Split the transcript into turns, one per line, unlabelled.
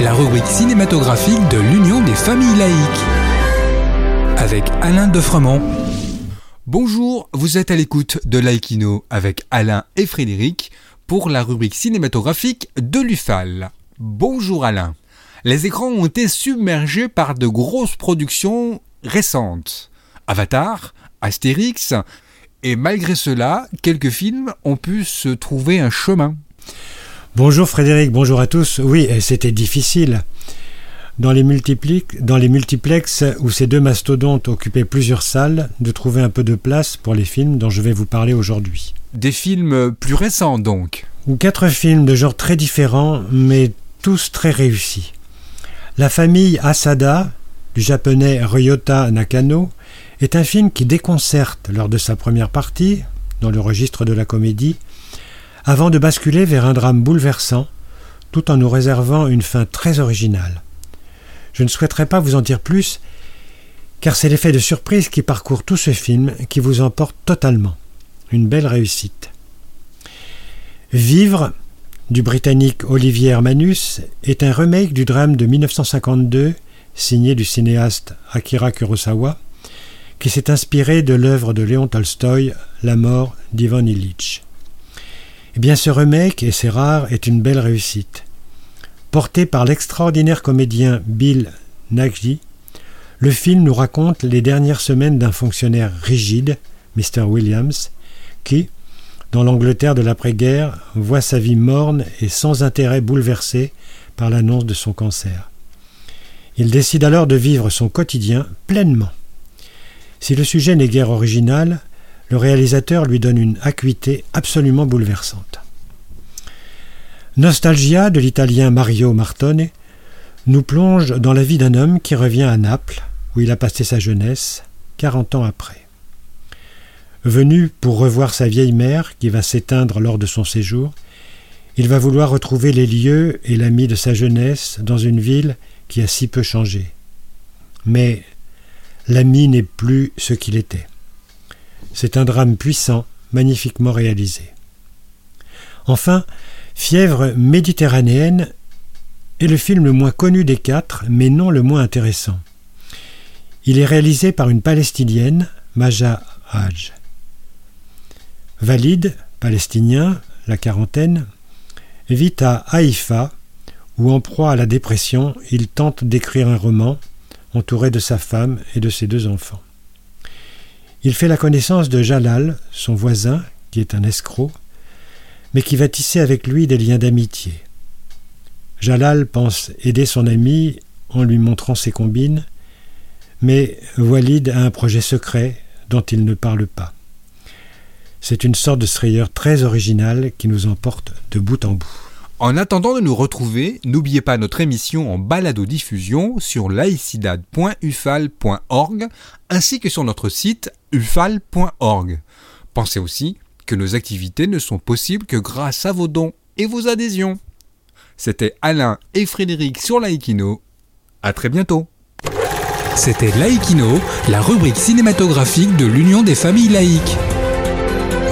La rubrique cinématographique de l'Union des familles laïques. Avec Alain Defremont. Bonjour, vous êtes à l'écoute de Laïkino avec Alain et Frédéric pour la rubrique cinématographique de l'UFAL. Bonjour Alain. Les écrans ont été submergés par de grosses productions récentes. Avatar, Astérix, et malgré cela, quelques films ont pu se trouver un chemin.
Bonjour Frédéric, bonjour à tous. Oui, c'était difficile. Dans les, dans les multiplexes où ces deux mastodontes occupaient plusieurs salles, de trouver un peu de place pour les films dont je vais vous parler aujourd'hui.
Des films plus récents donc
Quatre films de genres très différents, mais tous très réussis. La famille Asada, du japonais Ryota Nakano, est un film qui déconcerte lors de sa première partie, dans le registre de la comédie, avant de basculer vers un drame bouleversant, tout en nous réservant une fin très originale. Je ne souhaiterais pas vous en dire plus, car c'est l'effet de surprise qui parcourt tout ce film qui vous emporte totalement. Une belle réussite. Vivre, du britannique Olivier Hermanus, est un remake du drame de 1952, signé du cinéaste Akira Kurosawa, qui s'est inspiré de l'œuvre de Léon Tolstoï, La mort d'Ivan Illich. Eh bien, ce remake, et c'est rare, est une belle réussite. Porté par l'extraordinaire comédien Bill Nighy, le film nous raconte les dernières semaines d'un fonctionnaire rigide, Mr. Williams, qui, dans l'Angleterre de l'après-guerre, voit sa vie morne et sans intérêt bouleversée par l'annonce de son cancer. Il décide alors de vivre son quotidien pleinement. Si le sujet n'est guère original, le réalisateur lui donne une acuité absolument bouleversante. Nostalgia de l'italien Mario Martone nous plonge dans la vie d'un homme qui revient à Naples, où il a passé sa jeunesse, quarante ans après. Venu pour revoir sa vieille mère qui va s'éteindre lors de son séjour, il va vouloir retrouver les lieux et l'ami de sa jeunesse dans une ville qui a si peu changé. Mais l'ami n'est plus ce qu'il était. C'est un drame puissant, magnifiquement réalisé. Enfin, Fièvre méditerranéenne est le film le moins connu des quatre, mais non le moins intéressant. Il est réalisé par une Palestinienne, Maja Haj. Valide, palestinien, la quarantaine, vit à Haïfa, où en proie à la dépression, il tente d'écrire un roman, entouré de sa femme et de ses deux enfants. Il fait la connaissance de Jalal, son voisin, qui est un escroc, mais qui va tisser avec lui des liens d'amitié. Jalal pense aider son ami en lui montrant ses combines, mais Walid a un projet secret dont il ne parle pas. C'est une sorte de strayeur très original qui nous emporte de bout en bout.
En attendant de nous retrouver, n'oubliez pas notre émission en balado-diffusion sur laicidad.ufal.org ainsi que sur notre site ufal.org. Pensez aussi que nos activités ne sont possibles que grâce à vos dons et vos adhésions. C'était Alain et Frédéric sur Laïkino. À très bientôt. C'était Laïkino, la rubrique cinématographique de l'Union des familles laïques.